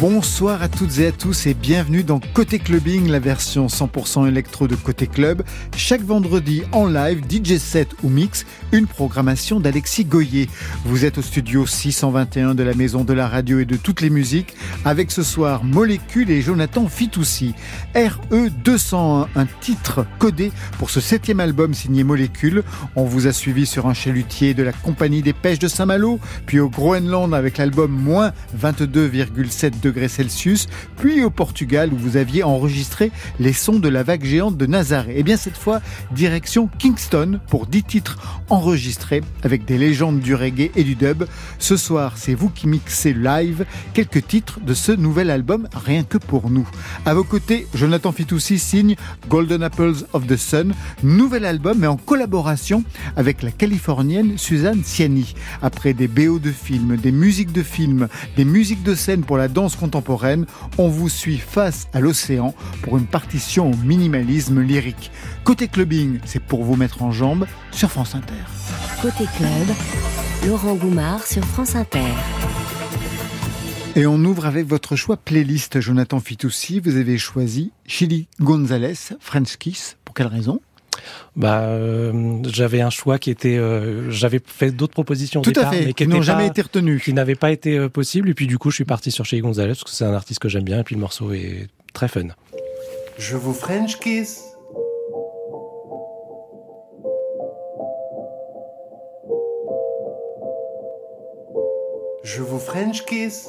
Bonsoir à toutes et à tous et bienvenue dans Côté Clubbing, la version 100% électro de Côté Club. Chaque vendredi en live, DJ set ou mix, une programmation d'Alexis Goyer. Vous êtes au studio 621 de la Maison de la Radio et de toutes les musiques avec ce soir Molécule et Jonathan Fitoussi. RE 201, un titre codé pour ce septième album signé Molécule. On vous a suivi sur un chalutier de la Compagnie des Pêches de Saint-Malo, puis au Groenland avec l'album moins 22,7 degrés Celsius, puis au Portugal où vous aviez enregistré les sons de la vague géante de Nazaré. Et eh bien cette fois, direction Kingston pour 10 titres enregistrés avec des légendes du reggae et du dub. Ce soir, c'est vous qui mixez live quelques titres de ce nouvel album rien que pour nous. À vos côtés, Jonathan Fitoussi signe Golden Apples of the Sun, nouvel album mais en collaboration avec la californienne Suzanne Ciani. Après des BO de films, des musiques de films, des musiques de scène pour la danse contemporaine, on vous suit face à l'océan pour une partition au minimalisme lyrique. Côté clubbing, c'est pour vous mettre en jambes sur France Inter. Côté club, Laurent Goumard sur France Inter. Et on ouvre avec votre choix playlist, Jonathan Fitoussi. Vous avez choisi Chili Gonzalez, French Kiss. Pour quelle raison? Bah, euh, j'avais un choix qui était, euh, j'avais fait d'autres propositions Tout à fait, mais qui n'ont jamais été retenues, qui n'avaient pas été euh, possibles. Et puis du coup, je suis parti sur Chili Gonzalez parce que c'est un artiste que j'aime bien et puis le morceau est très fun. Je vous French kiss. Je vous French kiss.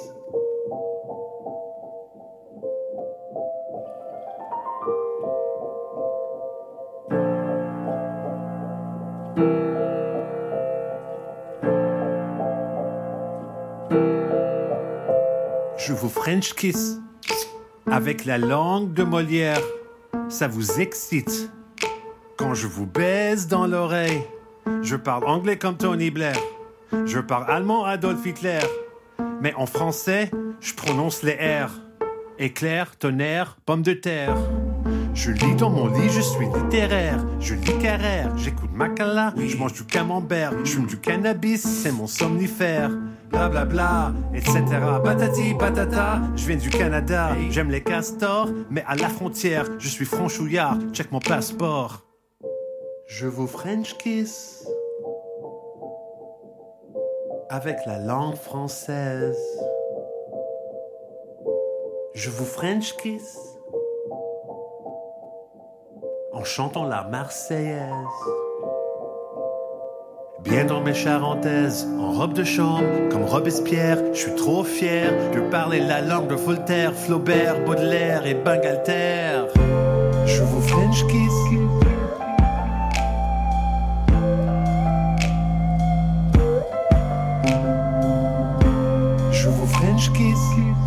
French kiss avec la langue de Molière. Ça vous excite quand je vous baise dans l'oreille. Je parle anglais comme Tony Blair. Je parle allemand Adolf Hitler. Mais en français, je prononce les R. Éclair, tonnerre, pomme de terre. Je lis dans mon lit, je suis littéraire. Je lis Carrère, j'écoute Macala, je mange du camembert, je fume du cannabis, c'est mon somnifère. Bla bla bla, etc. Patati patata, je viens du Canada, j'aime les castors, mais à la frontière, je suis franchouillard, check mon passeport. Je vous French kiss avec la langue française. Je vous French kiss en chantant la Marseillaise. Bien dans mes charentaises, en robe de chambre, comme Robespierre, je suis trop fier de parler la langue de Voltaire, Flaubert, Baudelaire et Bangalter. Je vous French kiss. Je vous French kiss.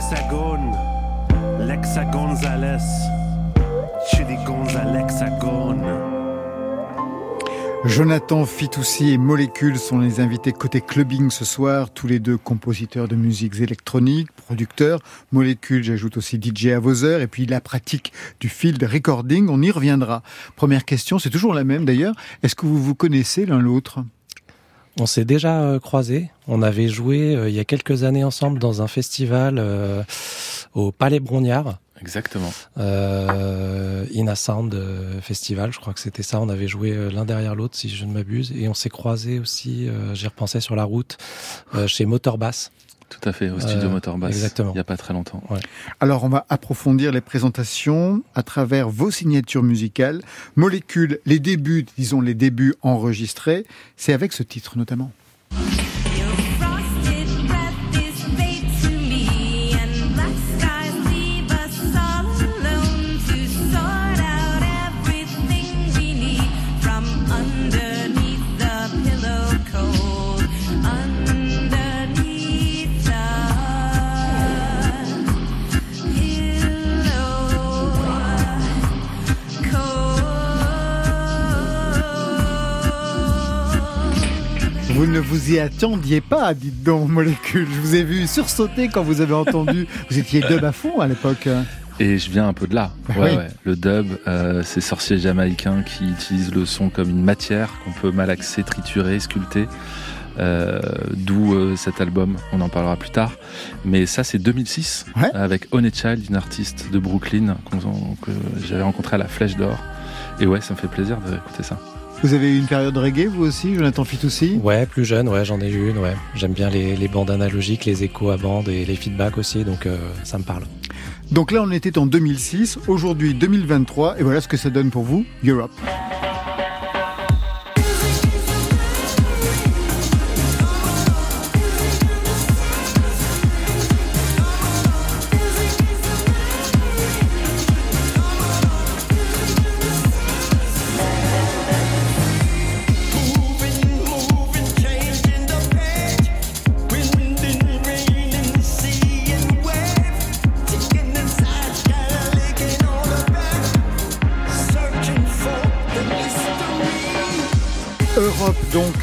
L'hexagone. L'hexa Gonzalez. Chili Gonzalexagone. Jonathan Fitoussi et Molécule sont les invités côté clubbing ce soir, tous les deux compositeurs de musiques électroniques, producteurs. Molécule, j'ajoute aussi DJ à vos heures, et puis la pratique du field recording, on y reviendra. Première question, c'est toujours la même d'ailleurs, est-ce que vous vous connaissez l'un l'autre? On s'est déjà euh, croisés. On avait joué euh, il y a quelques années ensemble dans un festival euh, au Palais Brognard. Exactement. Euh, In Sound Festival, je crois que c'était ça. On avait joué l'un derrière l'autre, si je ne m'abuse, et on s'est croisés aussi. J'y repensais sur la route chez Motorbass. Tout à fait, au studio euh, Motorbass. Exactement. Il n'y a pas très longtemps. Alors, on va approfondir les présentations à travers vos signatures musicales. Molécules, les débuts, disons les débuts enregistrés, c'est avec ce titre notamment. Ne vous y attendiez pas, dites donc, Molécule. Je vous ai vu sursauter quand vous avez entendu. vous étiez dub à fond à l'époque. Et je viens un peu de là. Ouais, ouais. Le dub, euh, ces sorciers jamaïcains qui utilisent le son comme une matière qu'on peut malaxer, triturer, sculpter. Euh, D'où euh, cet album, on en parlera plus tard. Mais ça, c'est 2006, avec Honey Child, une artiste de Brooklyn que j'avais rencontrée à la Flèche d'Or. Et ouais, ça me fait plaisir d'écouter ça. Vous avez eu une période reggae, vous aussi, Jonathan Fitoussi Ouais, plus jeune, ouais, j'en ai eu une, ouais. J'aime bien les, bandes analogiques, les échos à bande et les feedbacks aussi, donc euh, ça me parle. Donc là, on était en 2006, aujourd'hui 2023, et voilà ce que ça donne pour vous, Europe.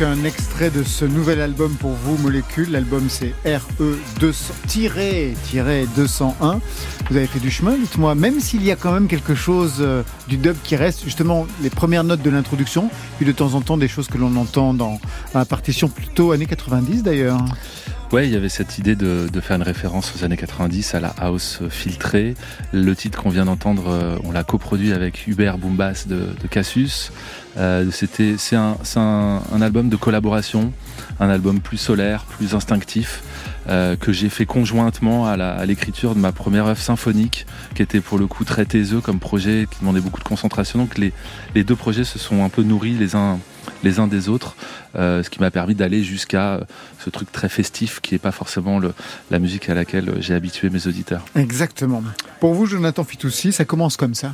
Un extrait de ce nouvel album pour vous, Molécule. L'album c'est RE200-201. Vous avez fait du chemin, dites-moi, même s'il y a quand même quelque chose euh, du dub qui reste, justement les premières notes de l'introduction, puis de temps en temps des choses que l'on entend dans la partition plutôt années 90 d'ailleurs. Ouais, il y avait cette idée de, faire une référence aux années 90 à la house filtrée. Le titre qu'on vient d'entendre, euh, on l'a coproduit avec Hubert Boombas de, de Cassius. Euh, c'était, c'est un, un, album de collaboration, un album plus solaire, plus instinctif, euh, que j'ai fait conjointement à, l'écriture de ma première œuvre symphonique, qui était pour le coup très taiseux comme projet, qui demandait beaucoup de concentration. Donc les, les deux projets se sont un peu nourris les uns les uns des autres, euh, ce qui m'a permis d'aller jusqu'à ce truc très festif qui n'est pas forcément la musique à laquelle j'ai habitué mes auditeurs. Exactement. Pour vous, Jonathan Fitoussi, ça commence comme ça.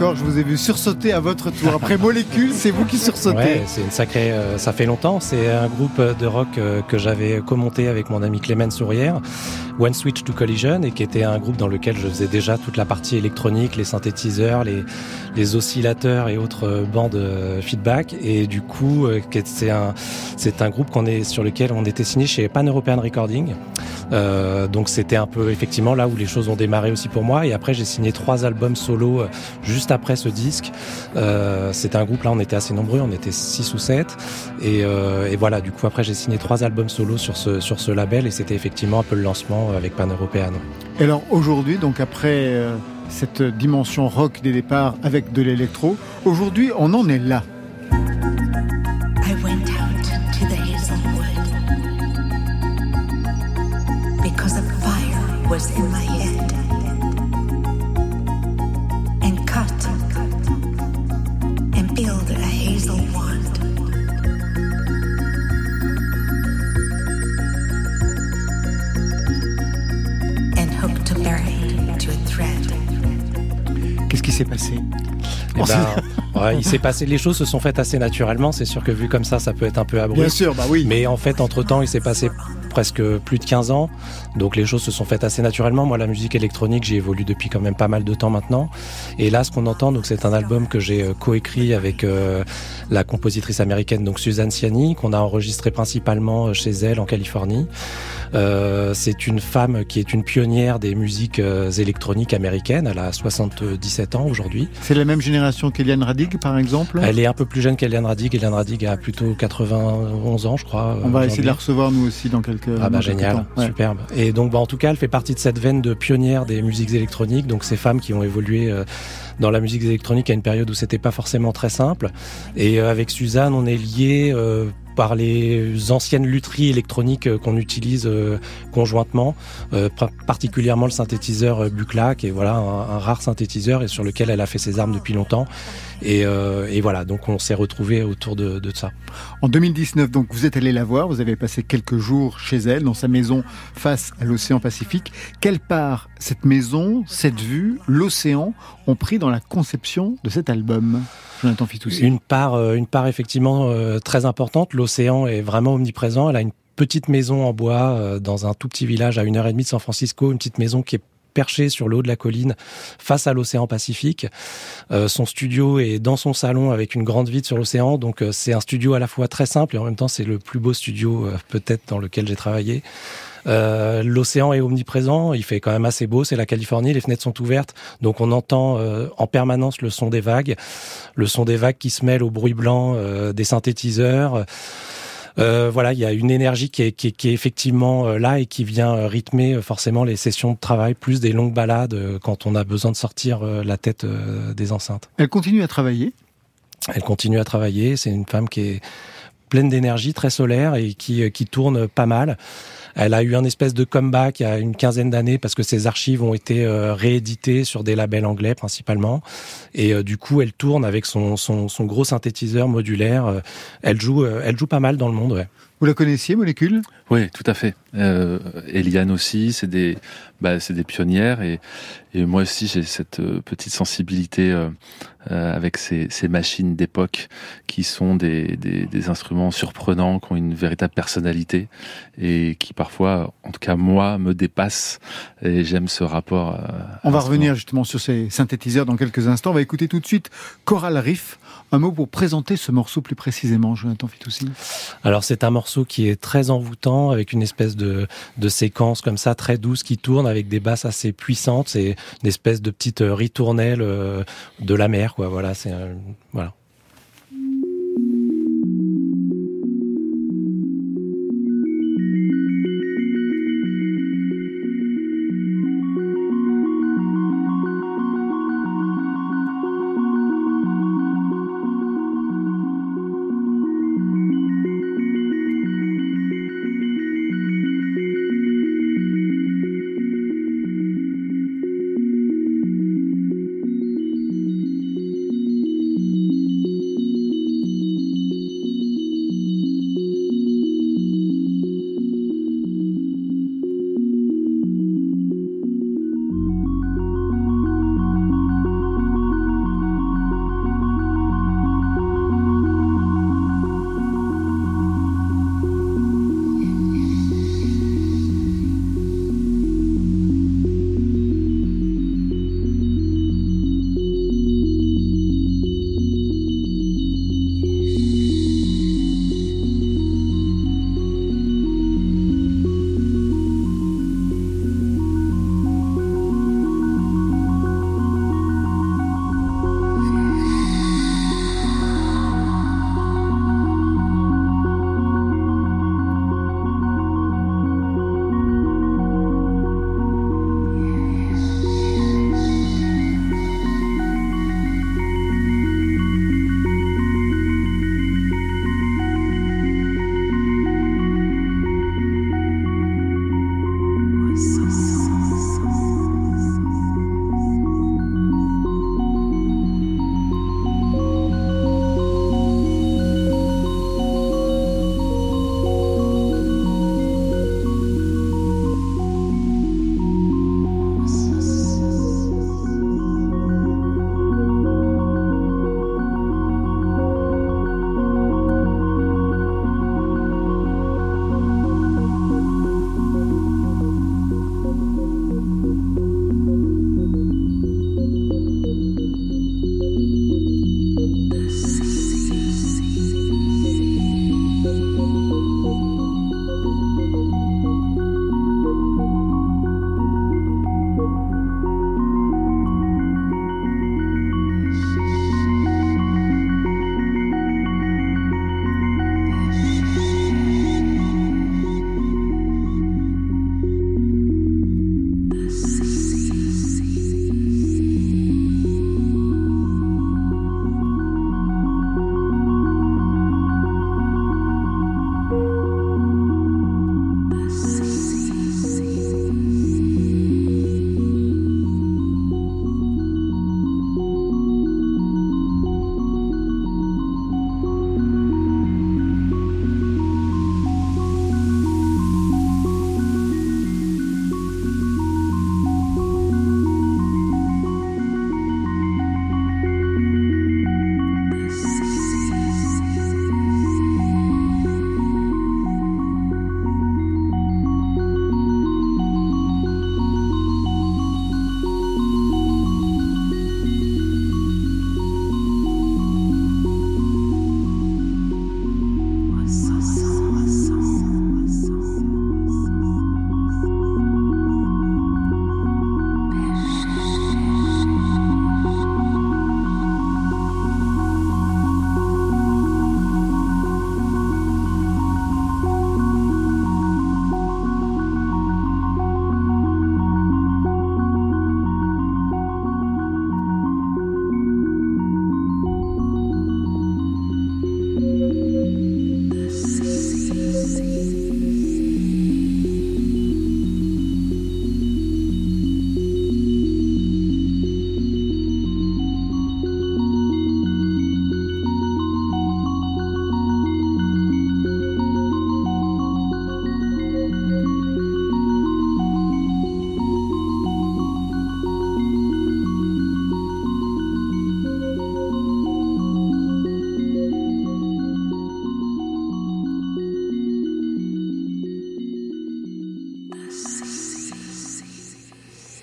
Je vous ai vu sursauter à votre tour. Après Molécule, c'est vous qui sursautez. C'est une sacrée. Euh, ça fait longtemps. C'est un groupe de rock euh, que j'avais commenté avec mon ami Clément Sourière, One Switch to Collision, et qui était un groupe dans lequel je faisais déjà toute la partie électronique, les synthétiseurs, les, oscillateurs et autres euh, bandes feedback. Et du coup, c'est un, c'est un groupe qu'on est sur lequel on était signé chez Pan European Recording. Donc c'était un peu effectivement là où les choses ont démarré aussi pour moi. Et après j'ai signé trois albums solo juste après ce disque. Euh, C'était un groupe là, on était assez nombreux, on était 6 ou 7. Et, euh, et voilà, du coup après j'ai signé trois albums solo sur ce, sur ce label et c'était effectivement un peu le lancement avec Pan European. Et alors aujourd'hui, donc après euh, cette dimension rock des départs avec de l'électro, aujourd'hui on en est là. I went out to the hazelwood because a fire was in my head. S'est passé eh ben, il s'est passé, les choses se sont faites assez naturellement. C'est sûr que vu comme ça, ça peut être un peu abrupt. Bien sûr, bah oui. Mais en fait, entre temps, il s'est passé presque plus de 15 ans. Donc les choses se sont faites assez naturellement. Moi, la musique électronique, j'y évolue depuis quand même pas mal de temps maintenant. Et là, ce qu'on entend, donc c'est un album que j'ai euh, coécrit avec euh, la compositrice américaine, donc Suzanne Ciani, qu'on a enregistré principalement euh, chez elle en Californie. Euh, c'est une femme qui est une pionnière des musiques électroniques américaines. Elle a 77 ans aujourd'hui. C'est la même génération qu'Eliane Radig, par exemple? Elle est un peu plus jeune qu'Eliane Radig. Eliane Radig a plutôt 91 ans, je crois. On va essayer de la recevoir, nous aussi, dans quelques Ah bah génial, superbe. Et donc, bah, en tout cas, elle fait partie de cette veine de pionnière des musiques électroniques. Donc, ces femmes qui ont évolué euh, dans la musique électronique à une période où c'était pas forcément très simple. Et avec Suzanne, on est liés par les anciennes lutheries électroniques euh, qu'on utilise euh, conjointement, euh, particulièrement le synthétiseur Bucla, qui est voilà un, rare synthétiseur et sur lequel elle a fait ses armes depuis longtemps. Et, voilà, donc on s'est retrouvé autour de, de, ça. En 2019, donc vous êtes allé la voir, vous avez passé quelques jours chez elle, dans sa maison face à l'océan Pacifique. Quelle part cette maison, cette vue, l'océan ont pris dans la conception de cet album? Une part, euh, une part effectivement euh, très importante. L'océan est vraiment omniprésent. Elle a une petite maison en bois euh, dans un tout petit village à une heure et demie de San Francisco, une petite maison qui est perchée sur le haut de la colline face à l'océan Pacifique. son studio est dans son salon avec une grande vide sur l'océan, donc c'est un studio à la fois très simple et en même temps c'est le plus beau studio peut-être dans lequel j'ai travaillé. Euh, l'océan est omniprésent, il fait quand même assez beau, c'est la Californie, les fenêtres sont ouvertes, donc on entend euh, en permanence le son des vagues, le son des vagues qui se mêle au bruit blanc euh, des synthétiseurs. Voilà, il y a une énergie qui est, qui est, effectivement là et qui vient rythmer forcément les sessions de travail, plus des longues balades quand on a besoin de sortir la tête des enceintes. Elle continue à travailler? Elle continue à travailler, c'est une femme qui est pleine d'énergie, très solaire et qui, qui tourne pas mal. Elle a eu un espèce de comeback il y a une quinzaine d'années parce que ses archives ont été euh, rééditées sur des labels anglais principalement. Et euh, du coup, elle tourne avec son, son, gros synthétiseur modulaire. Euh, elle joue, elle joue pas mal dans le monde. Ouais. Vous la connaissiez, Molécule? Oui, tout à fait. Euh, Eliane aussi, c'est des, bah, c'est des pionnières et, et moi aussi j'ai cette euh, petite sensibilité euh, euh, avec ces, ces machines d'époque qui sont des, des, des, instruments surprenants, qui ont une véritable personnalité et qui parfois, en tout cas moi, me dépassent et j'aime ce rapport. On va revenir justement sur ces synthétiseurs dans quelques instants. On va écouter tout de suite Coral Riff. Un mot pour présenter ce morceau plus précisément, Jonathan Fitoussi. Alors c'est un morceau qui est très envoûtant avec une espèce de, de séquence comme ça très douce qui tourne avec des basses assez puissantes. C'est une espèce de petite ritournelle euh, de la mer, quoi. Voilà, c'est voilà.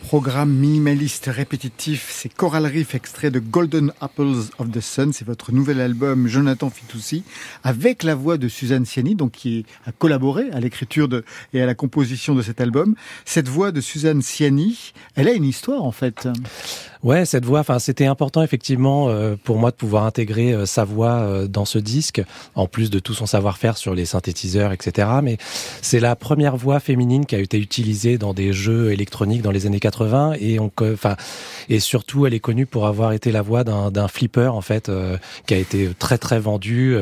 Programme minimaliste répétitif, c'est Coral Reef extrait de Golden Apples of the Sun, c'est votre nouvel album Jonathan Fitoussi, avec la voix de Suzanne Ciani, donc qui a collaboré à l'écriture et à la composition de cet album. Cette voix de Suzanne Ciani, elle a une histoire en fait. Ouais, cette voix, enfin, c'était important effectivement euh, pour moi de pouvoir intégrer euh, sa voix euh, dans ce disque, en plus de tout son savoir-faire sur les synthétiseurs, etc. Mais c'est la première voix féminine qui a été utilisée dans des jeux électroniques dans les années 80 et on, enfin, et surtout, elle est connue pour avoir été la voix d'un flipper en fait, qui a été très très vendu.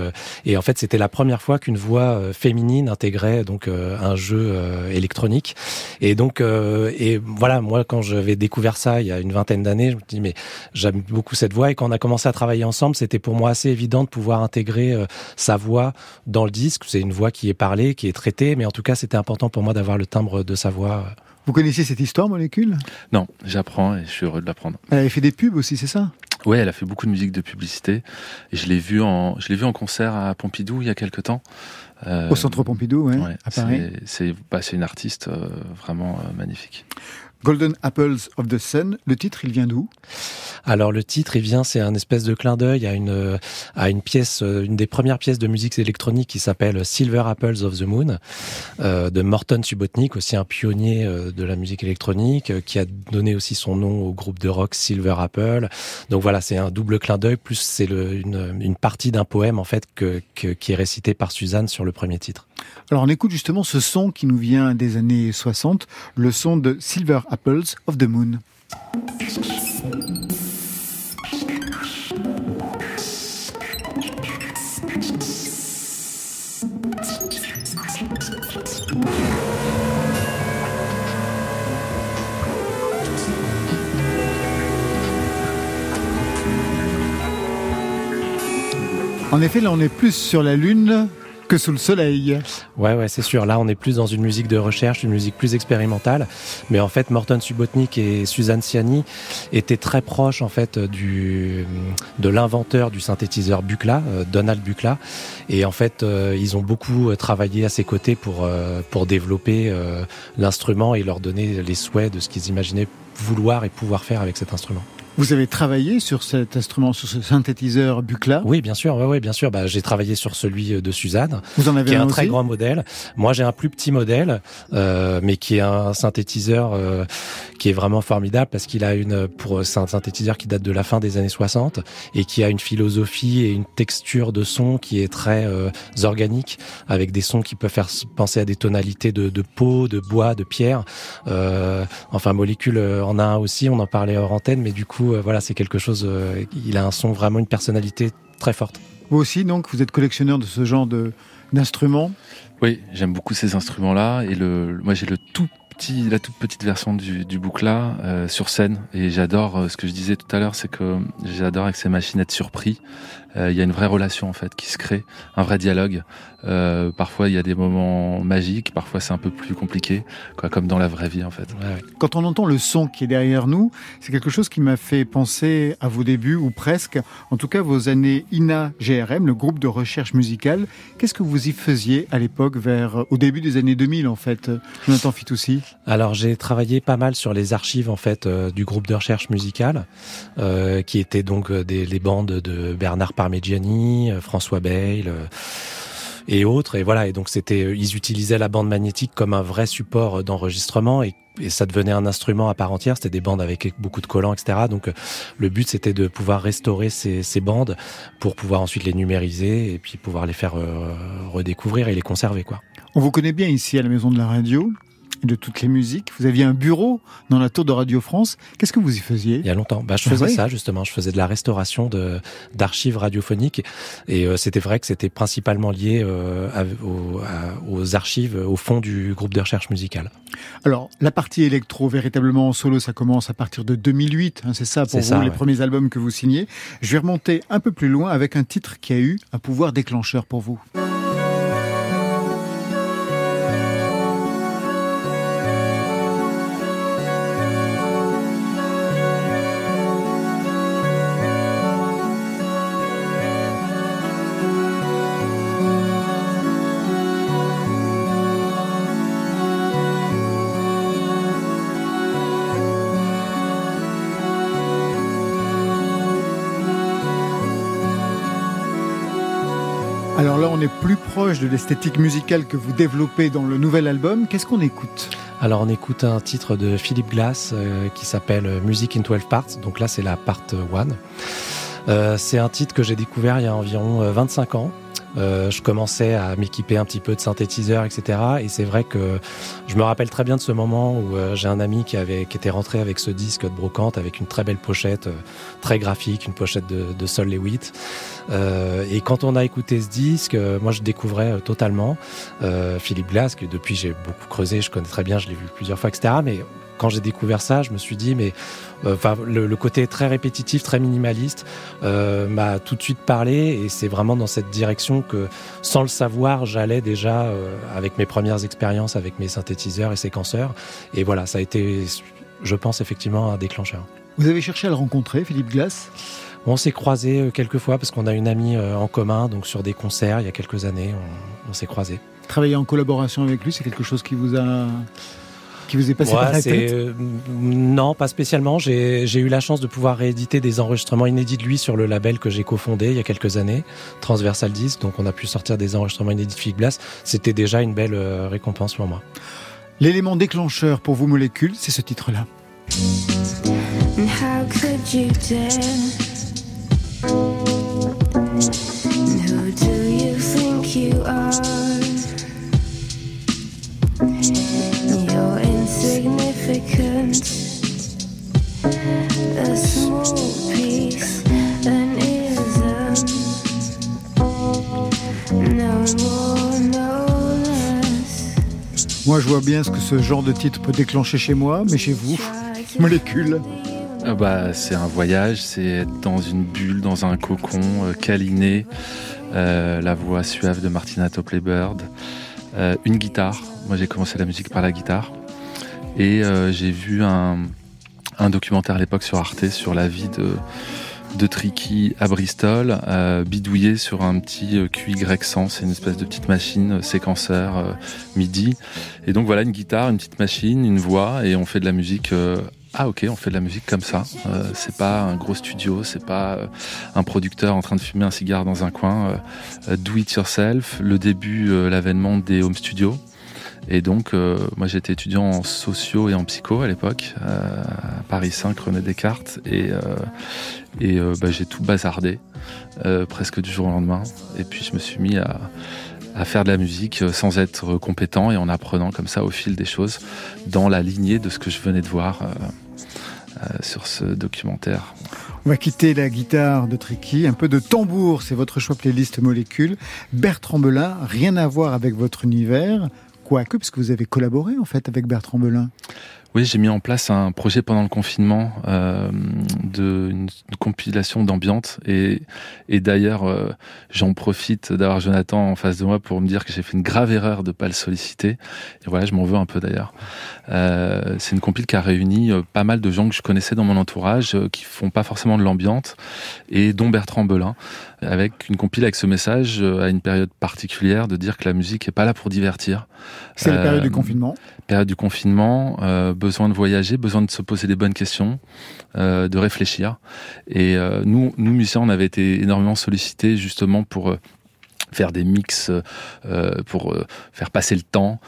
et en fait, c'était la première fois qu'une voix féminine intégrait donc un jeu électronique. Et donc, et voilà, moi quand j'avais découvert ça il y a une vingtaine d'années je me dis mais j'aime beaucoup cette voix et quand on a commencé à travailler ensemble, c'était pour moi assez évident de pouvoir intégrer euh, sa voix dans le disque. C'est une voix qui est parlée, qui est traitée, mais en tout cas, c'était important pour moi d'avoir le timbre de sa voix. Vous connaissiez cette histoire, Molécule? Non, j'apprends et je suis heureux de l'apprendre. Elle avait fait des pubs aussi, c'est ça? Oui, elle a fait beaucoup de musique de publicité et je l'ai vue en, je l'ai vu en concert à Pompidou il y a quelques temps. Euh, Au centre Pompidou, ouais, à Paris. Bah, c'est une artiste euh, vraiment magnifique. Golden Apples of the Sun, le titre, il vient d'où? Alors le titre, il vient, c'est un espèce de clin d'œil à une à une pièce, euh, une des premières pièces de musique électronique qui s'appelle Silver Apples of the Moon euh, de Morton Subotnick, aussi un pionnier euh, de la musique électronique, qui a donné aussi son nom au groupe de rock Silver Apple. Donc voilà, c'est un double clin d'œil. Plus c'est une, une partie d'un poème en fait que, qui est récité par Suzanne sur le premier titre. Alors on écoute justement ce son qui nous vient des années 60, le son de Silver Apples of the Moon. En effet, là on est plus sur la Lune que sous le soleil. Ouais, ouais, c'est sûr. Là, on est plus dans une musique de recherche, une musique plus expérimentale. Mais en fait, Morton Subotnick et Suzanne Ciani étaient très proches, en fait, du, de l'inventeur du synthétiseur Buchla, euh, Donald Buchla. Et en fait, euh, ils ont beaucoup euh, travaillé à ses côtés pour, pour développer l'instrument et leur donner les souhaits de ce qu'ils imaginaient vouloir et pouvoir faire avec cet instrument. Vous avez travaillé sur cet instrument, sur ce synthétiseur Buchla Oui, bien sûr. Oui, bien sûr. Bah, j'ai travaillé sur celui euh, de Suzanne, Vous en avez qui est un, très grand modèle. Moi, j'ai un plus petit modèle, euh, mais qui est un synthétiseur euh, qui est vraiment formidable parce qu'il a une, pour c'est un synthétiseur qui date de la fin des années 60 et qui a une philosophie et une texture de son qui est très euh, organique, avec des sons qui peuvent faire penser à des tonalités de, de peau, de bois, de pierre. Euh, enfin, molécule en a un aussi. On en parlait hors antenne, mais du coup euh, voilà, c'est quelque chose. Euh, il a un son vraiment une personnalité très forte. Vous aussi, donc, vous êtes collectionneur de ce genre de d'instruments? Oui, j'aime beaucoup ces instruments-là et le, moi j'ai le tout petit, la toute petite version du, du boucla euh, sur scène et j'adore ce que je disais tout à l'heure, c'est que j'adore avec ces machines être surpris. Il y a une vraie relation en fait qui se crée, un vrai dialogue. Euh, parfois, il y a des moments magiques, parfois c'est un peu plus compliqué, quoi, comme dans la vraie vie en fait. Quand on entend le son qui est derrière nous, c'est quelque chose qui m'a fait penser à vos débuts ou presque, en tout cas vos années INA GRM, le groupe de recherche musicale. Qu'est-ce que vous y faisiez à l'époque, vers au début des années 2000 en fait, Jonathan Fitoussi? Alors j'ai travaillé pas mal sur les archives en fait euh, du groupe de recherche musicale, euh, qui étaient donc euh, des, les bandes de Bernard Parmigiani, François Bayle et autres. Et voilà. Et donc c'était, euh, ils utilisaient la bande magnétique comme un vrai support euh, d'enregistrement et, ça devenait un instrument à part entière. C'était des bandes avec beaucoup de collants, etc. Donc euh, le but c'était de pouvoir restaurer ces, ces, bandes pour pouvoir ensuite les numériser et puis pouvoir les faire redécouvrir et les conserver, quoi. On vous connaît bien ici à la Maison de la Radio de toutes les musiques. Vous aviez un bureau dans la tour de Radio France. Qu'est-ce que vous y faisiez? Il y a longtemps. Bah, je faisais ah ça justement. Je faisais de la restauration de d'archives radiophoniques et euh, c'était vrai que c'était principalement lié euh, aux, archives au fond du groupe de recherche musicale. Alors la partie électro véritablement en solo, ça commence à partir de 2008. Hein, c'est ça pour vous les premiers albums que vous signez. Je vais remonter un peu plus loin avec un titre qui a eu un pouvoir déclencheur pour vous. De l'esthétique musicale que vous développez dans le nouvel album. Qu'est-ce qu'on écoute? Alors on écoute un titre de Philippe Glass euh, qui s'appelle Music in 12 Parts. Donc là c'est la part 1. Euh, c'est un titre que j'ai découvert il y a environ 25 ans. Euh, je commençais à m'équiper un petit peu de synthétiseurs, etc. Et c'est vrai que je me rappelle très bien de ce moment où euh, j'ai un ami qui avait qui était rentré avec ce disque de brocante avec une très belle pochette, euh, très graphique, une pochette de, de Sol Lewitt. Euh, et quand on a écouté ce disque, moi je découvrais totalement Philippe Glass, que depuis j'ai beaucoup creusé, je connais très bien, je l'ai vu plusieurs fois, etc. Mais quand j'ai découvert ça, je me suis dit, mais euh, le, côté très répétitif, très minimaliste euh, m'a tout de suite parlé, et c'est vraiment dans cette direction que, sans le savoir, j'allais déjà euh, avec mes premières expériences avec mes synthétiseurs et séquenceurs. Et voilà, ça a été, je pense, effectivement un déclencheur. Vous avez cherché à le rencontrer, Philippe Glass? On s'est croisé quelques fois parce qu'on a une amie en commun, donc sur des concerts il y a quelques années, on, on s'est croisés. Travailler en collaboration avec lui, c'est quelque chose qui vous a qui vous est passé par la tête euh, Non, pas spécialement. J'ai eu la chance de pouvoir rééditer des enregistrements inédits de lui sur le label que j'ai cofondé il y a quelques années, Transversal Disc. Donc on a pu sortir des enregistrements inédits de Philippe Glass. C'était déjà une belle euh, récompense pour moi. L'élément déclencheur pour vos molécules, c'est ce titre-là. Moi, je vois bien ce que ce genre de titre peut déclencher chez moi, mais chez vous, molécule. Ah bah, c'est un voyage, c'est être dans une bulle, dans un cocon, euh, câliné, euh, la voix suave de Martina Topley-Bird, euh, une guitare. Moi, j'ai commencé la musique par la guitare. Et j'ai vu un, un documentaire à l'époque sur Arte sur la vie de, de Tricky à Bristol, euh, bidouillé sur un petit euh, QY100, c'est une espèce de petite machine euh, séquenceur euh, MIDI. Et donc voilà une guitare, une petite machine, une voix, et on fait de la musique. ah ok, on fait de la musique comme ça. c'est pas un gros studio, c'est pas un producteur en train de fumer un cigare dans un coin. do it yourself. Le début, l'avènement des home studios. Et donc, euh, moi j'étais étudiant en sociaux et en psycho à l'époque, euh, à Paris 5, René Descartes, et, euh, et bah, j'ai tout bazardé, presque du jour au lendemain. Et puis je me suis mis à, faire de la musique sans être compétent et en apprenant comme ça au fil des choses, dans la lignée de ce que je venais de voir sur ce documentaire. On va quitter la guitare de Tricky, un peu de tambour, c'est votre choix playlist molécule. Bertrand Belin, rien à voir avec votre univers, Quoique, puisque vous avez collaboré en fait avec Bertrand Belin. Oui, j'ai mis en place un projet pendant le confinement euh, de une, compilation d'ambiance et, d'ailleurs euh, j'en profite d'avoir Jonathan en face de moi pour me dire que j'ai fait une grave erreur de pas le solliciter et voilà je m'en veux un peu d'ailleurs. Euh, c'est une compile qui a réuni euh, pas mal de gens que je connaissais dans mon entourage qui font pas forcément de l'ambiance et dont Bertrand Belin avec une compile avec ce message à une période particulière de dire que la musique est pas là pour divertir. C'est la période du confinement. Période du confinement besoin de voyager, besoin de se poser des bonnes questions, euh, de réfléchir. Et euh, nous, nous musiciens, on avait été énormément sollicités justement pour euh, faire des mix, pour faire passer le temps,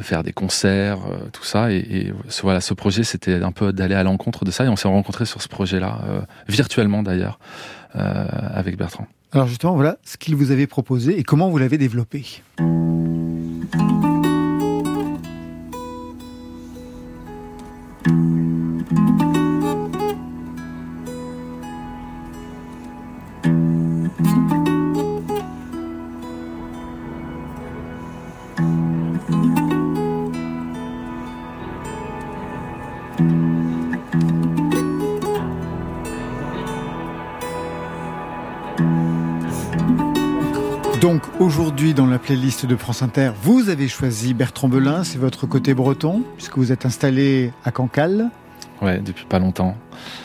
faire des concerts, tout ça. Et, et, voilà, ce projet, c'était un peu d'aller à l'encontre de ça. Et on s'est rencontrés sur ce projet-là, virtuellement d'ailleurs, Bertrand. Alors justement, voilà ce qu'il vous avait proposé et comment vous l'avez développé. Aujourd'hui dans la playlist de France Inter, vous avez choisi Bertrand Belin, c'est votre côté breton, puisque vous êtes installé à Cancale. Ouais, depuis pas longtemps.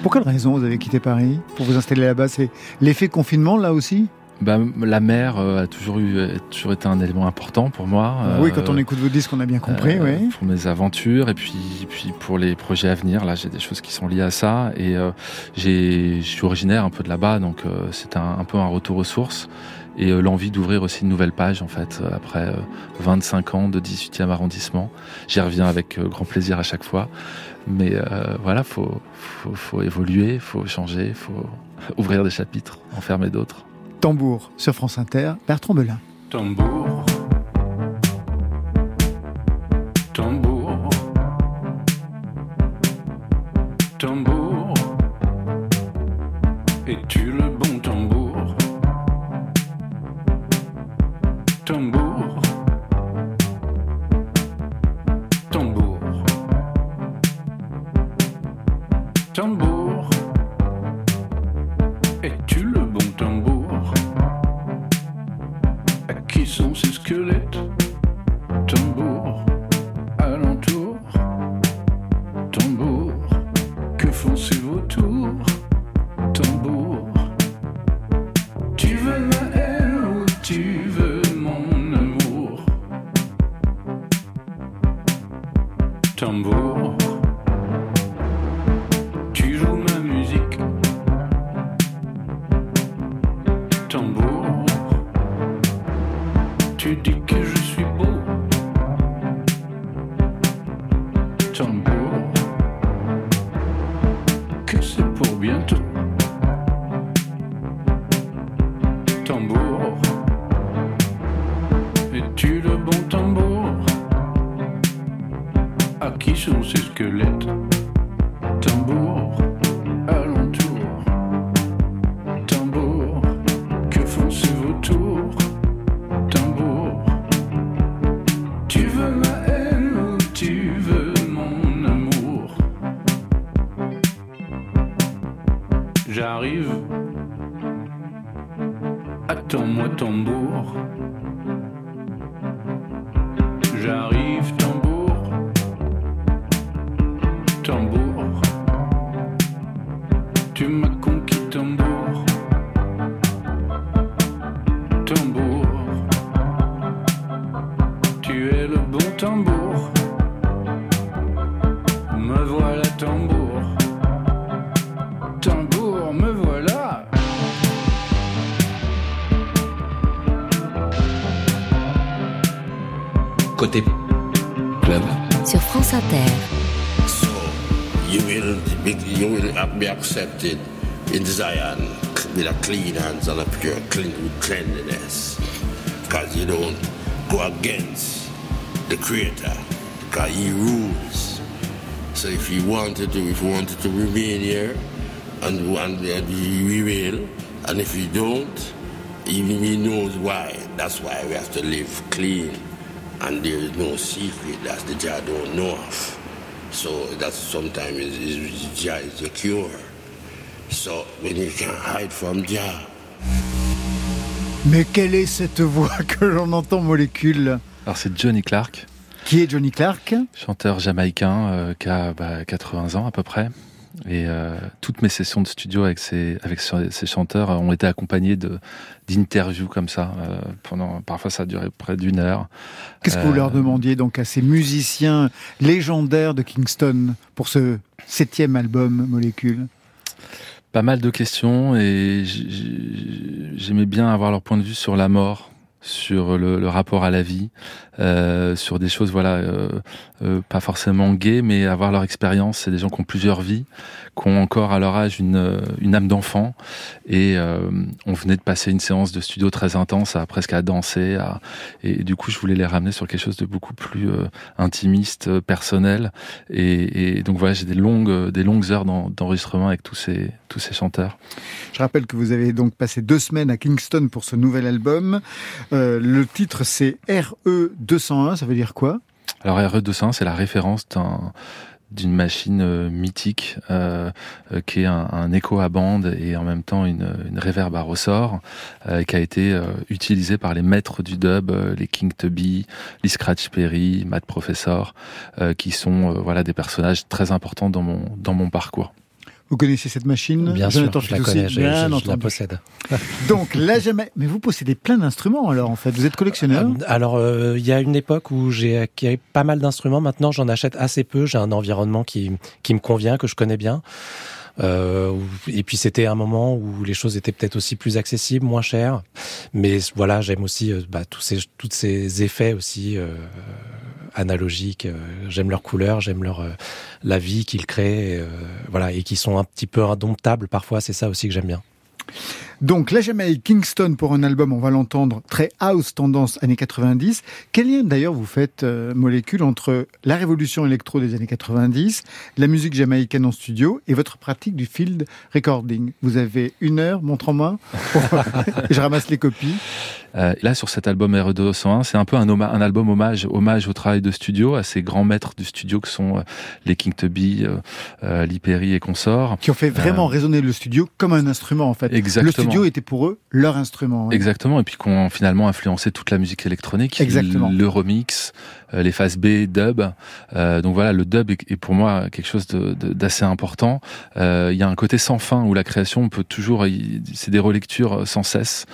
Pour quelle raison vous avez quitté Paris Pour vous installer là-bas? C'est l'effet confinement là aussi? Bah, la mer euh, a toujours eu, toujours été un élément important pour moi. oui, quand on euh, écoute vos disques, on a bien compris, euh, oui. Pour mes aventures et puis, puis pour les projets à venir, là, j'ai des choses qui sont liées à ça et j'ai, je suis originaire un peu de là-bas, donc c'est un, un, peu un retour aux sources. Et l'envie d'ouvrir aussi une nouvelle page en fait après 25 ans de 18e arrondissement. J'y reviens avec grand plaisir à chaque fois. Mais voilà, faut, faut, faut évoluer, faut changer, faut ouvrir des chapitres, en fermer d'autres. Tambour sur France Inter, Bertrand Belin. Tambour. Tambour. Tambour. Es-tu Côté club. Sur France Inter. So you will be, you will be accepted in Zion with a clean hands and a pure clean with cleanliness, because you don't go against the Creator, because He rules. So if you wanted to, if you wanted to remain here, and and uh, we will, and if you don't, even He knows why. That's why we have to live clean, and there is no secret that the Jah don't know of. So that's sometimes is, is, Jah is the cure. So when you can hide from Jah, Mais quelle est cette voix que l'on entend molécule Alors c'est Johnny Clark, Qui est Johnny Clark? Chanteur jamaïcain euh, qui a bah, 80 ans à peu près. Et euh, toutes mes sessions de studio avec ces, avec ce- ces chanteurs euh, ont été accompagnées d'interviews comme ça. euh, pendant, parfois ça a duré près d'une heure. Qu'est-ce que vous Euh, leur demandiez donc à ces musiciens légendaires de Kingston pour ce septième album Molécule? Pas mal de questions et j'aimais bien avoir leur point de vue sur la mort, sur le, le rapport à la vie, euh, sur des choses voilà euh, euh, pas forcément gays, mais avoir leur expérience. C'est des gens qui ont plusieurs vies, qui ont encore à leur âge une, euh, une âme d'enfant. Et euh, on venait de passer une séance de studio très intense, à presque à danser. À, et du coup, je voulais les ramener sur quelque chose de beaucoup plus euh, intimiste, euh, personnel. Et, et donc voilà, j'ai des longues, euh, des longues heures d'en- d'enregistrement avec tous ces, tous ces chanteurs. Je rappelle que vous avez donc passé deux semaines à Kingston pour ce nouvel album. Euh, le titre c'est RE 201, ça veut dire quoi? Alors RE201, c'est la référence d'un d'une machine euh, mythique euh, euh, qui est un, un écho à bande et en même temps une, une réverb à ressort qui a été euh, utilisée par les maîtres du dub, les King Tubby, Lee Scratch Perry, Matt Professor, qui sont voilà des personnages très importants dans mon dans mon parcours. Vous connaissez cette machine Bien Jonathan sûr, je la connais, je, Bien je- je la possède. Donc là jamais. Mais vous possédez plein d'instruments alors en fait. Vous êtes collectionneur Euh, Alors, euh, il y a une époque où j'ai acquis pas mal d'instruments. Maintenant, j'en achète assez peu. J'ai un environnement qui, qui me convient, que je connais bien. Euh, et puis c'était un moment où les choses étaient peut-être aussi plus accessibles, moins chères. Mais voilà, j'aime aussi euh, bah, tous ces tous ces effets aussi euh, analogiques. Euh, j'aime leur couleur, j'aime leur la vie qu'ils créent, voilà, et qui sont un petit peu indomptables parfois. C'est ça aussi que j'aime bien. Donc la Jamaïque Kingston pour un album, on va l'entendre, très house tendance années 90. Quel lien d'ailleurs vous faites, euh, Molécule, entre la révolution électro des années 90, la musique jamaïcaine en studio et votre pratique du field recording? Vous avez une heure, montre en main, je ramasse les copies. Euh, là, sur cet album RE201, c'est un peu un, un, album hommage, hommage au travail de studio, à ces grands maîtres du studio que sont euh, les King Tubby, euh, Lee Perry et consorts. Qui ont fait vraiment résonner le studio comme un instrument, en fait. Exactement studio était pour eux leur instrument. Exactement, et puis qu'on finalement influencé toute la musique électronique, Exactement. le remix, euh, les phases B, dub. Euh, donc voilà, le dub est, pour moi quelque chose d'assez important. Euh, il y a un côté sans fin où la création peut toujours, c'est des relectures sans cesse.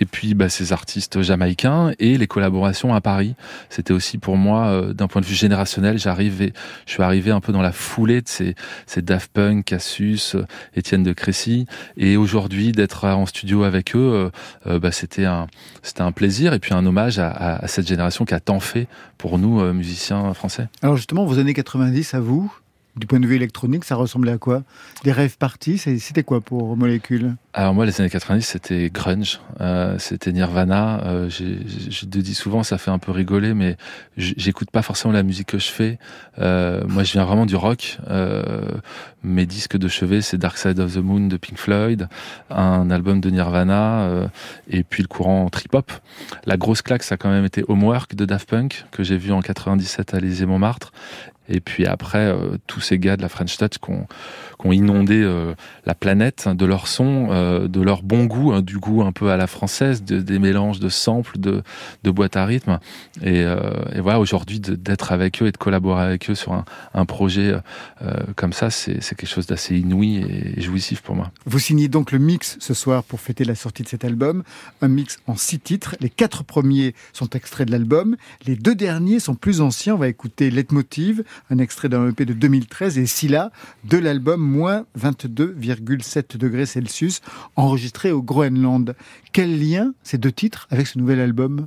Et puis bah, ces artistes jamaïcains et les collaborations à Paris, c'était aussi pour moi d'un point de vue générationnel, j'arrivais, je suis arrivé un peu dans la foulée de ces, ces Daft Punk, Cassius, Étienne de Crécy, et aujourd'hui d'être en studio avec eux, bah, c'était un c'était un plaisir et puis un hommage à, cette génération qui a tant fait pour nous, euh, musiciens français. Alors justement, vos années 90 à vous, du point de vue électronique, ça ressemblait à quoi? Des rêves partis C'était quoi pour Molécule Alors moi, les années 90, c'était grunge, euh, c'était Nirvana. Je te dis souvent, ça fait un peu rigoler, mais j'écoute pas forcément la musique que je fais. Euh, moi, je viens vraiment du rock. Euh, mes disques de chevet, c'est Dark Side of the Moon de Pink Floyd, un album de Nirvana, et puis le courant trip-hop. La grosse claque, ça a quand même été Homework de Daft Punk, que j'ai vu en 97 à Élysée-Montmartre. Et puis après, euh, tous ces gars de la French Touch qui ont, inondé euh, la planète de leur son, euh, de leur bon goût, hein, du goût un peu à la française, des mélanges de samples, de, boîtes à rythme. Et, et voilà, aujourd'hui, d'être avec eux et de collaborer avec eux sur un, un projet comme ça, c'est quelque chose d'assez inouï et jouissif pour moi. Vous signez donc le mix ce soir pour fêter la sortie de cet album. Un mix en six titres. Les quatre premiers sont extraits de l'album. Les deux derniers sont plus anciens. On va écouter Leitmotiv, un extrait d'un EP de 2013, et Silla, de l'album moins 22,7 degrés Celsius, enregistré au Groenland. Quel lien ces deux titres avec ce nouvel album?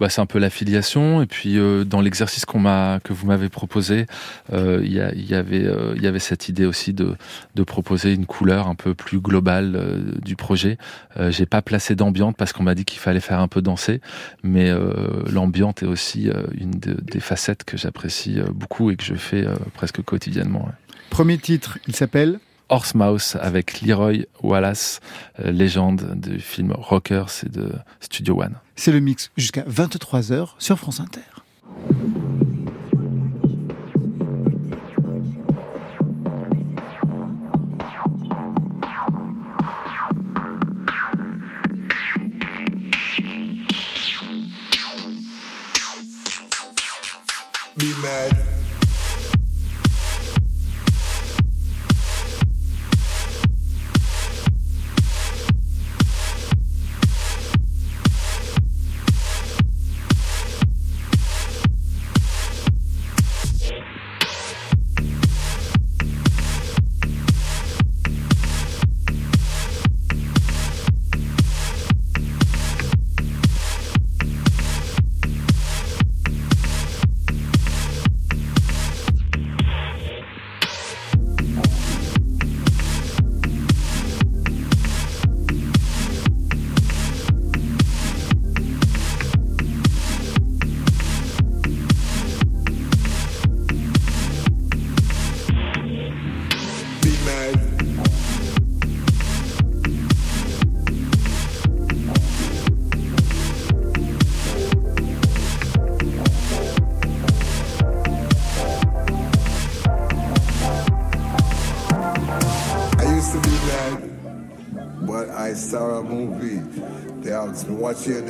Bah, c'est un peu l'affiliation. Et puis euh, dans l'exercice qu'on m'a que vous m'avez proposé euh, il y, y, avait euh, il y avait cette idée aussi de, de proposer une couleur un peu plus globale du projet. J'ai pas placé d'ambiante parce qu'on m'a dit qu'il fallait faire un peu danser. Mais l'ambiante est aussi une des facettes que j'apprécie beaucoup et que je fais presque quotidiennement premier titre il s'appelle Horse Mouse avec Leroy Wallace, légende du film Rockers et de Studio One. C'est le mix jusqu'à 23h sur France Inter. Name? I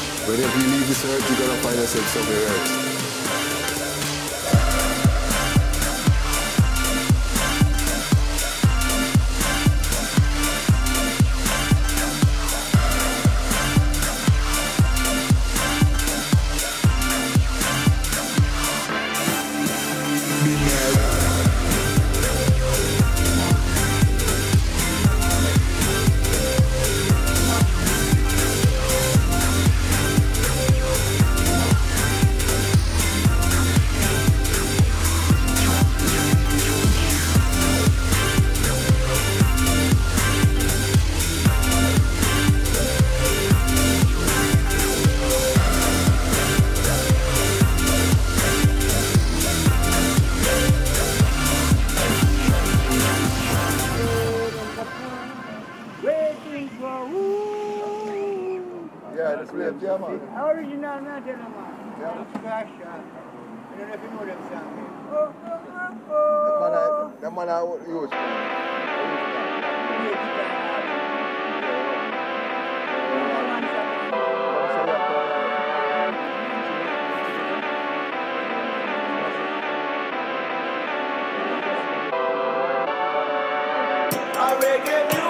But if you leave this earth, you're gonna find yourself somewhere else. reggae music.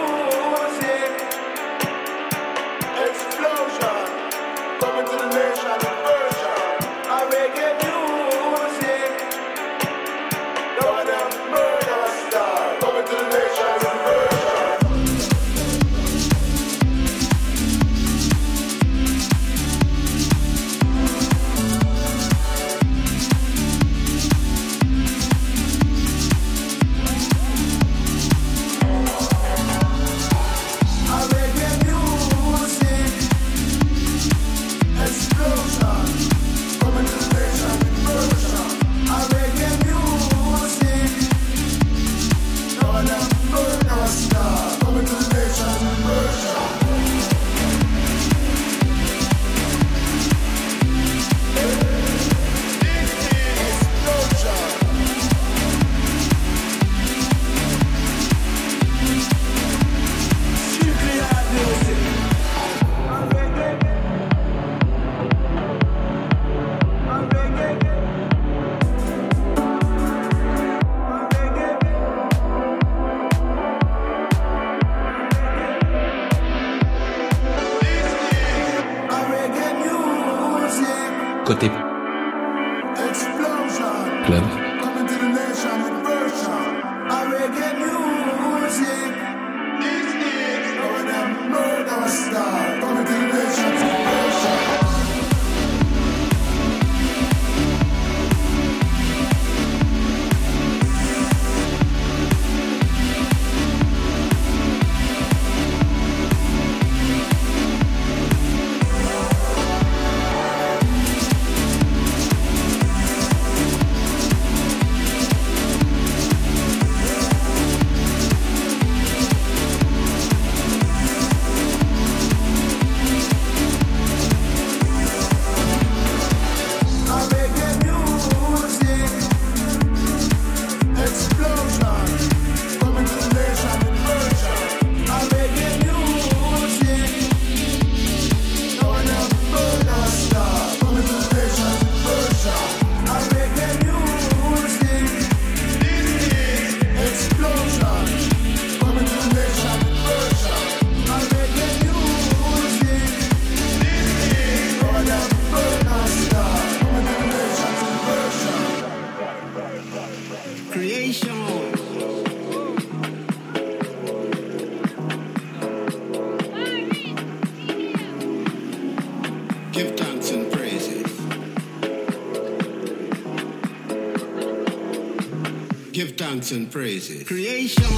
and praises. Creation.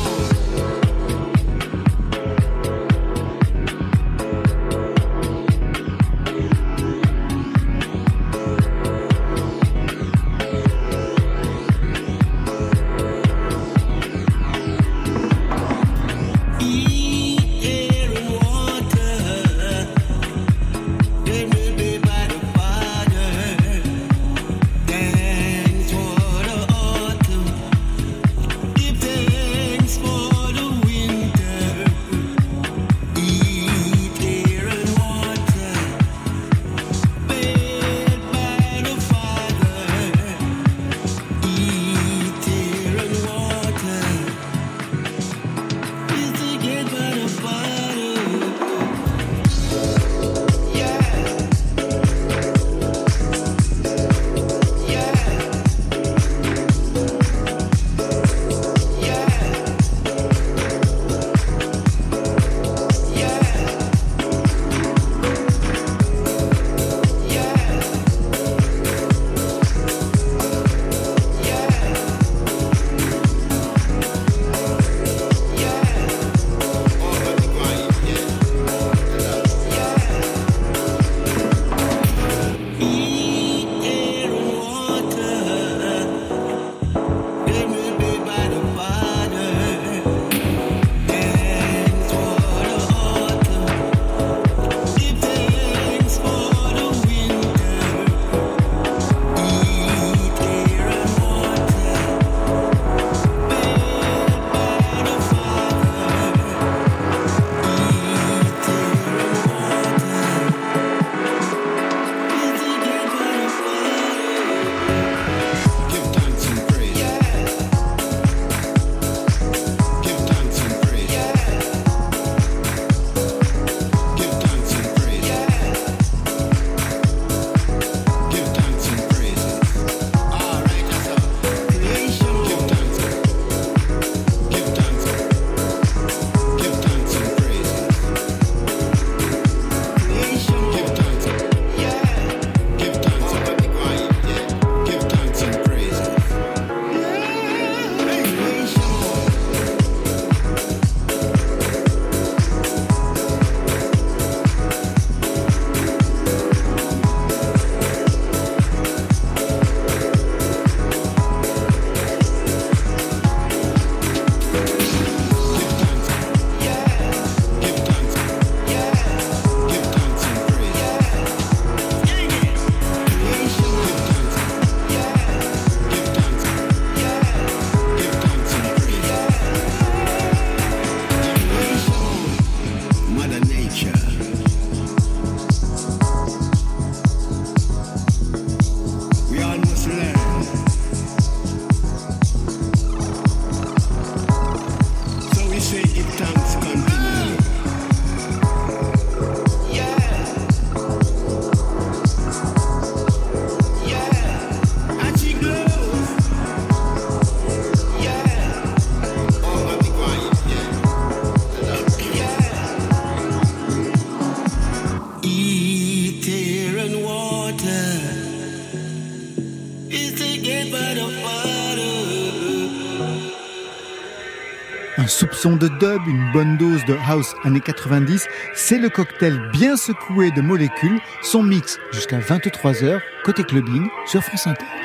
Un soupçon de dub, une bonne dose de house années 90, c'est le cocktail bien secoué de molécules, son mix jusqu'à 23h, côté clubbing, sur France Inter.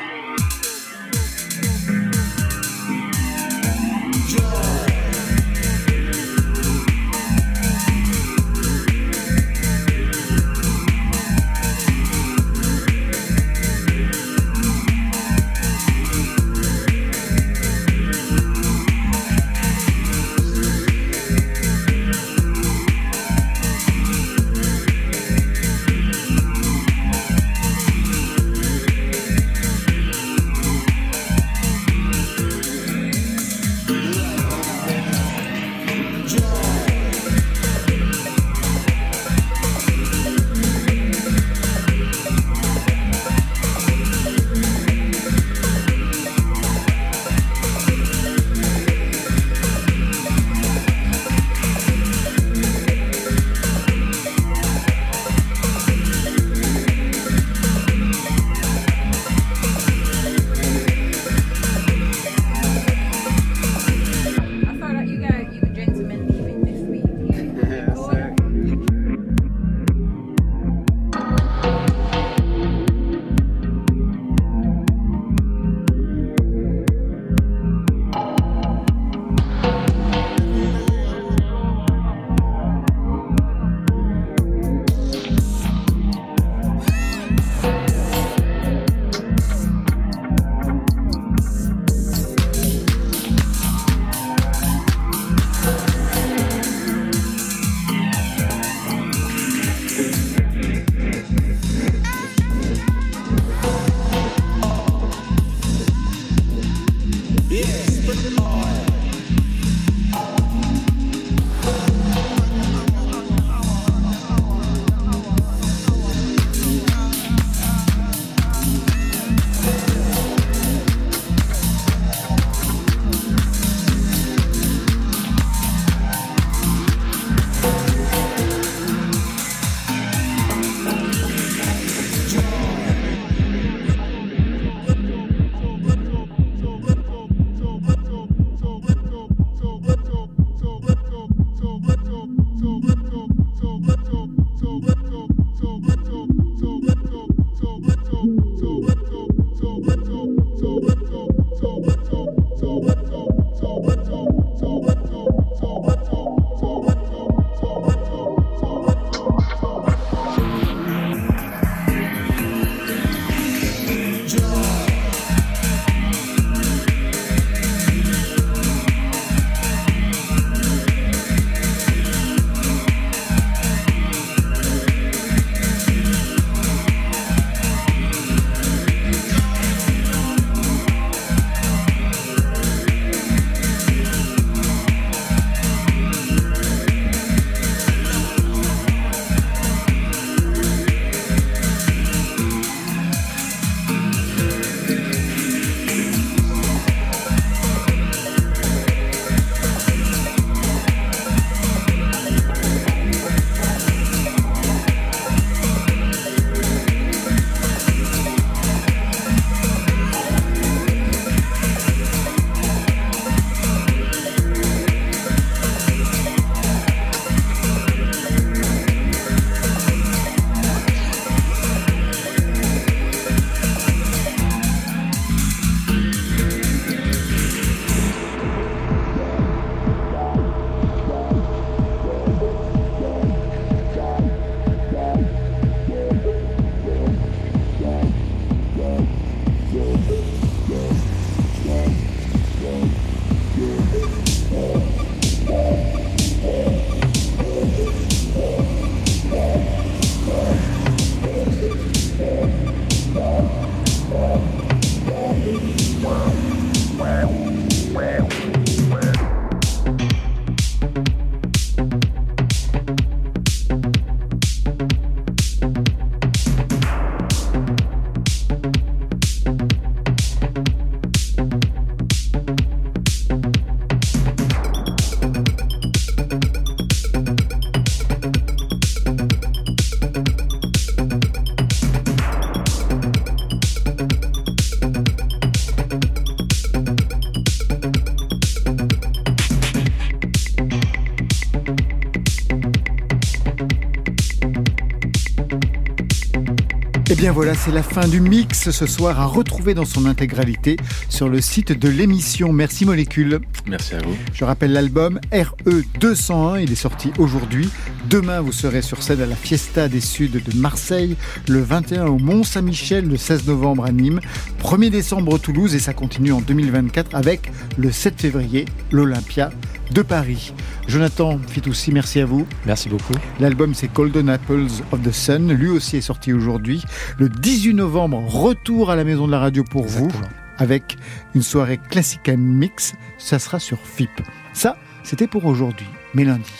Bien voilà, c'est la fin du mix ce soir à retrouver dans son intégralité sur le site de l'émission. Merci Molécule. Merci à vous. Je rappelle l'album RE 201, il est sorti aujourd'hui. Demain, vous serez sur scène à la Fiesta des Suds de Marseille, le 21 au Mont-Saint-Michel, le 16 novembre à Nîmes, 1er décembre Toulouse et ça continue en 2024 avec le 7 février l'Olympia de Paris. Jonathan Fitoussi, merci à vous. Merci beaucoup. L'album c'est Golden Apples of the Sun, lui aussi est sorti aujourd'hui. Le 18 novembre, retour à la maison de la radio pour vous avec une soirée classique mix, ça sera sur FIP. Ça, c'était pour aujourd'hui, mais lundi.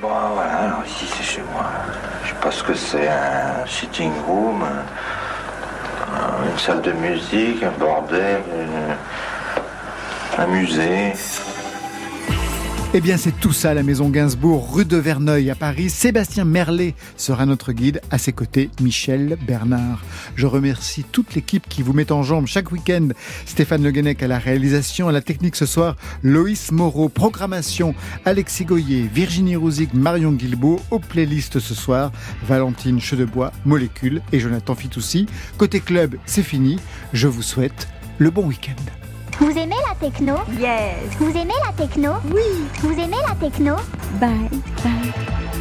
Bon voilà, alors ici c'est chez moi. Je sais pas ce que c'est, un sitting room, un- une salle de musique, un bordel, une- un musée. Eh bien, c'est tout ça, la maison Gainsbourg, rue de Verneuil à Paris. Sébastien Merlet sera notre guide. À ses côtés, Michel Bernard. Je remercie toute l'équipe qui vous met en jambe chaque week-end. Stéphane Le Guenec à la réalisation, à la technique ce soir, Loïs Moreau, programmation, Alexis Goyer, Virginie Rouzic, Marion Guilbault. Aux playlists ce soir, Valentine Chedebois, Molécule et Jonathan Fitoussi. Côté club, c'est fini. Je vous souhaite le bon week-end. Vous aimez la techno Yes. Vous aimez la techno Oui. Vous aimez la techno Bye. Bye.